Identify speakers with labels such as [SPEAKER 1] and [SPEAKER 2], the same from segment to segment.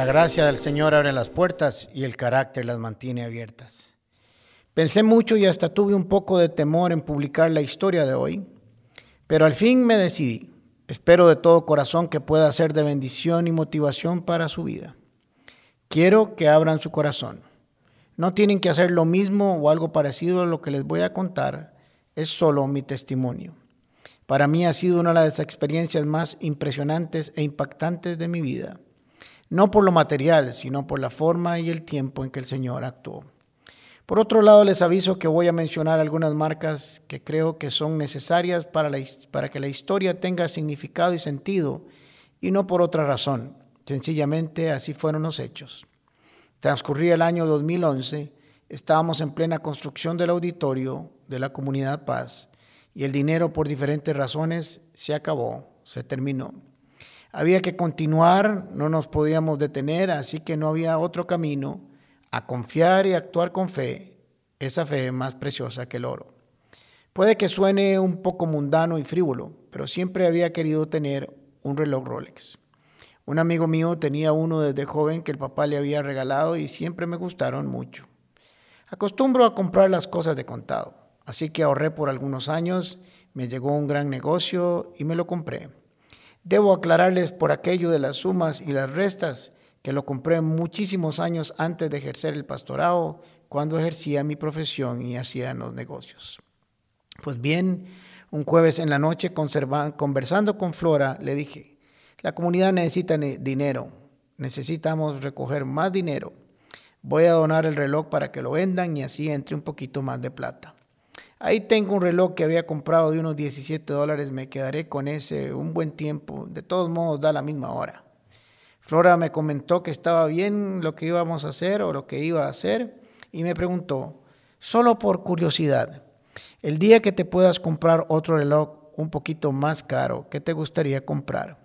[SPEAKER 1] La gracia del Señor abre las puertas y el carácter las mantiene abiertas. Pensé mucho y hasta tuve un poco de temor en publicar la historia de hoy, pero al fin me decidí. Espero de todo corazón que pueda ser de bendición y motivación para su vida. Quiero que abran su corazón. No tienen que hacer lo mismo o algo parecido a lo que les voy a contar, es solo mi testimonio. Para mí ha sido una de las experiencias más impresionantes e impactantes de mi vida no por lo material, sino por la forma y el tiempo en que el Señor actuó. Por otro lado, les aviso que voy a mencionar algunas marcas que creo que son necesarias para, que la historia tenga significado y sentido, y no por otra razón. Sencillamente así fueron los hechos. Transcurría el año 2011, estábamos en plena construcción del auditorio de la comunidad Paz, y el dinero por diferentes razones se acabó, se terminó. Había que continuar, no nos podíamos detener, así que no había otro camino a confiar y actuar con fe, esa fe más preciosa que el oro. Puede que suene un poco mundano y frívolo, pero siempre había querido tener un reloj Rolex. Un amigo mío tenía uno desde joven que el papá le había regalado y siempre me gustaron mucho. Acostumbro a comprar las cosas de contado, así que ahorré por algunos años, me llegó un gran negocio y me lo compré. Debo aclararles por aquello de las sumas y las restas que lo compré muchísimos años antes de ejercer el pastorado, cuando ejercía mi profesión y hacía los negocios. Pues bien, un jueves en la noche, conversando con Flora, le dije, la comunidad necesita dinero, necesitamos recoger más dinero. Voy a donar el reloj para que lo vendan y así entre un poquito más de plata. Ahí tengo un reloj que había comprado de unos 17 dólares, me quedaré con ese un buen tiempo. De todos modos, da la misma hora. Flora me comentó que estaba bien lo que íbamos a hacer o lo que iba a hacer y me preguntó, solo por curiosidad, el día que te puedas comprar otro reloj un poquito más caro, ¿qué te gustaría comprar?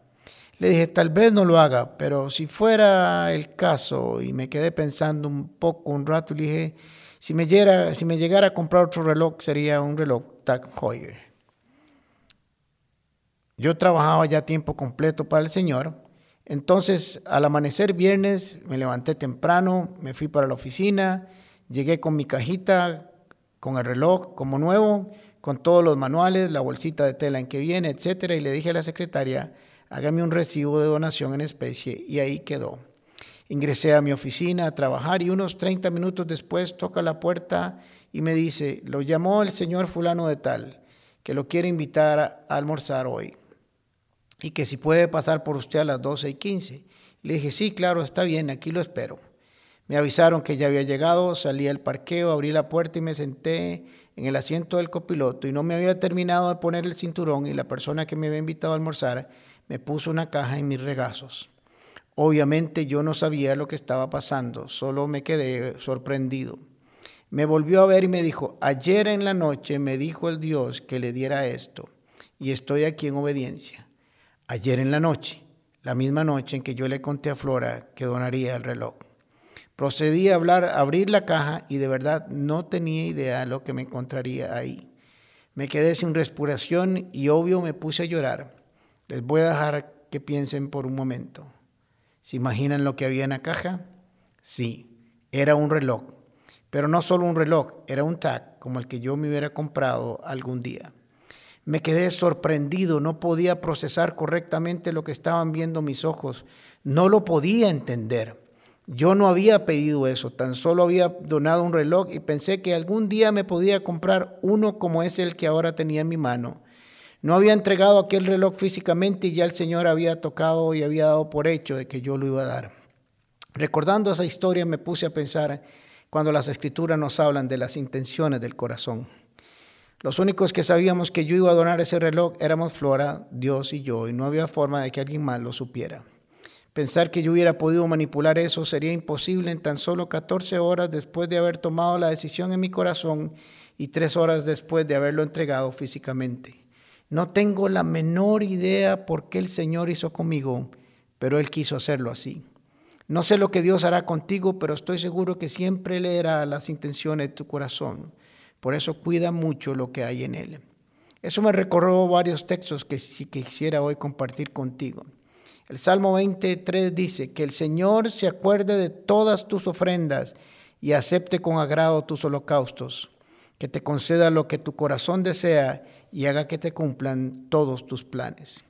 [SPEAKER 1] Le dije, tal vez no lo haga, pero si fuera el caso, y me quedé pensando un poco, un rato, le dije, si me, llegara, si me llegara a comprar otro reloj, sería un reloj Tag Heuer. Yo trabajaba ya tiempo completo para el Señor. Entonces, al amanecer viernes, me levanté temprano, me fui para la oficina, llegué con mi cajita, con el reloj como nuevo, con todos los manuales, la bolsita de tela en que viene, etcétera, y le dije a la secretaria, hágame un recibo de donación en especie, y ahí quedó. Ingresé a mi oficina a trabajar y unos 30 minutos después toca la puerta y me dice, lo llamó el señor fulano de tal, que lo quiere invitar a almorzar hoy y que si puede pasar por usted a las 12 y 15. Le dije, sí, claro, está bien, aquí lo espero. Me avisaron que ya había llegado, salí al parqueo, abrí la puerta y me senté en el asiento del copiloto y no me había terminado de poner el cinturón y la persona que me había invitado a almorzar me puso una caja en mis regazos. Obviamente yo no sabía lo que estaba pasando, solo me quedé sorprendido. Me volvió a ver y me dijo, ayer en la noche me dijo el Dios que le diera esto y estoy aquí en obediencia. Ayer en la noche, la misma noche en que yo le conté a Flora que donaría el reloj. Procedí a hablar, abrir la caja y de verdad no tenía idea de lo que me encontraría ahí. Me quedé sin respiración y obvio me puse a llorar. Les voy a dejar que piensen por un momento. ¿Se imaginan lo que había en la caja? Sí, era un reloj. Pero no solo un reloj, era un tag como el que yo me hubiera comprado algún día. Me quedé sorprendido, no podía procesar correctamente lo que estaban viendo mis ojos, no lo podía entender. Yo no había pedido eso, tan solo había donado un reloj y pensé que algún día me podía comprar uno como es el que ahora tenía en mi mano. No había entregado aquel reloj físicamente y ya el Señor había tocado y había dado por hecho de que yo lo iba a dar. Recordando esa historia me puse a pensar cuando las escrituras nos hablan de las intenciones del corazón. Los únicos que sabíamos que yo iba a donar ese reloj éramos Flora, Dios y yo, y no había forma de que alguien más lo supiera. Pensar que yo hubiera podido manipular eso sería imposible en tan solo 14 horas después de haber tomado la decisión en mi corazón y tres horas después de haberlo entregado físicamente. No tengo la menor idea por qué el Señor hizo conmigo, pero Él quiso hacerlo así. No sé lo que Dios hará contigo, pero estoy seguro que siempre leerá las intenciones de tu corazón. Por eso cuida mucho lo que hay en Él. Eso me recordó varios textos que, que quisiera hoy compartir contigo. El Salmo 23 dice, que el Señor se acuerde de todas tus ofrendas y acepte con agrado tus holocaustos, que te conceda lo que tu corazón desea y haga que te cumplan todos tus planes.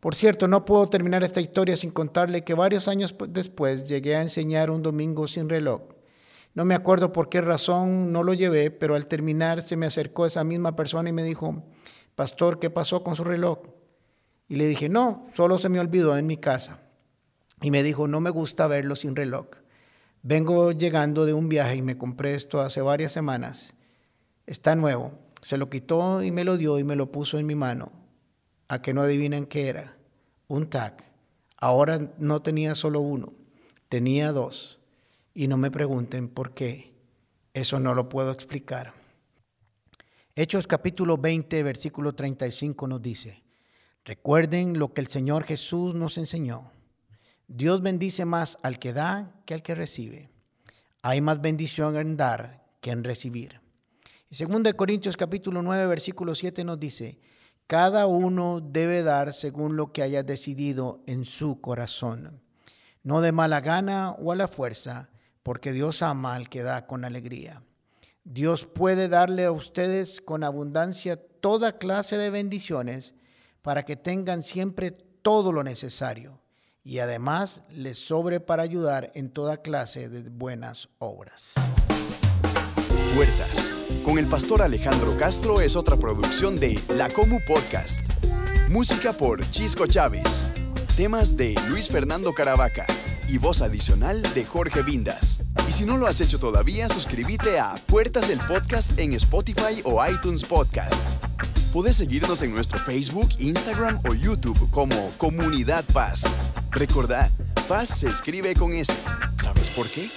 [SPEAKER 1] Por cierto, no puedo terminar esta historia sin contarle que varios años después llegué a enseñar un domingo sin reloj. No me acuerdo por qué razón no lo llevé, pero al terminar se me acercó esa misma persona y me dijo, Pastor, ¿qué pasó con su reloj? Y le dije, no, solo se me olvidó en mi casa. Y me dijo, no me gusta verlo sin reloj. Vengo llegando de un viaje y me compré esto hace varias semanas. Está nuevo. Se lo quitó y me lo dio y me lo puso en mi mano a que no adivinen qué era. Un tag. Ahora no tenía solo uno, tenía dos. Y no me pregunten por qué. Eso no lo puedo explicar. Hechos capítulo 20, versículo 35 nos dice, recuerden lo que el Señor Jesús nos enseñó. Dios bendice más al que da que al que recibe. Hay más bendición en dar que en recibir. Y 2 Corintios capítulo 9, versículo 7 nos dice, cada uno debe dar según lo que haya decidido en su corazón, no de mala gana o a la fuerza, porque Dios ama al que da con alegría. Dios puede darle a ustedes con abundancia toda clase de bendiciones para que tengan siempre todo lo necesario y además les sobre para ayudar en toda clase de buenas obras.
[SPEAKER 2] Puertas con el pastor Alejandro Castro es otra producción de La Comu Podcast. Música por Chisco Chávez. Temas de Luis Fernando Caravaca y voz adicional de Jorge Vindas. Y si no lo has hecho todavía, suscríbete a Puertas el Podcast en Spotify o iTunes Podcast. Puedes seguirnos en nuestro Facebook, Instagram o YouTube como Comunidad Paz. Recordad, Paz se escribe con S. ¿Sabes por qué?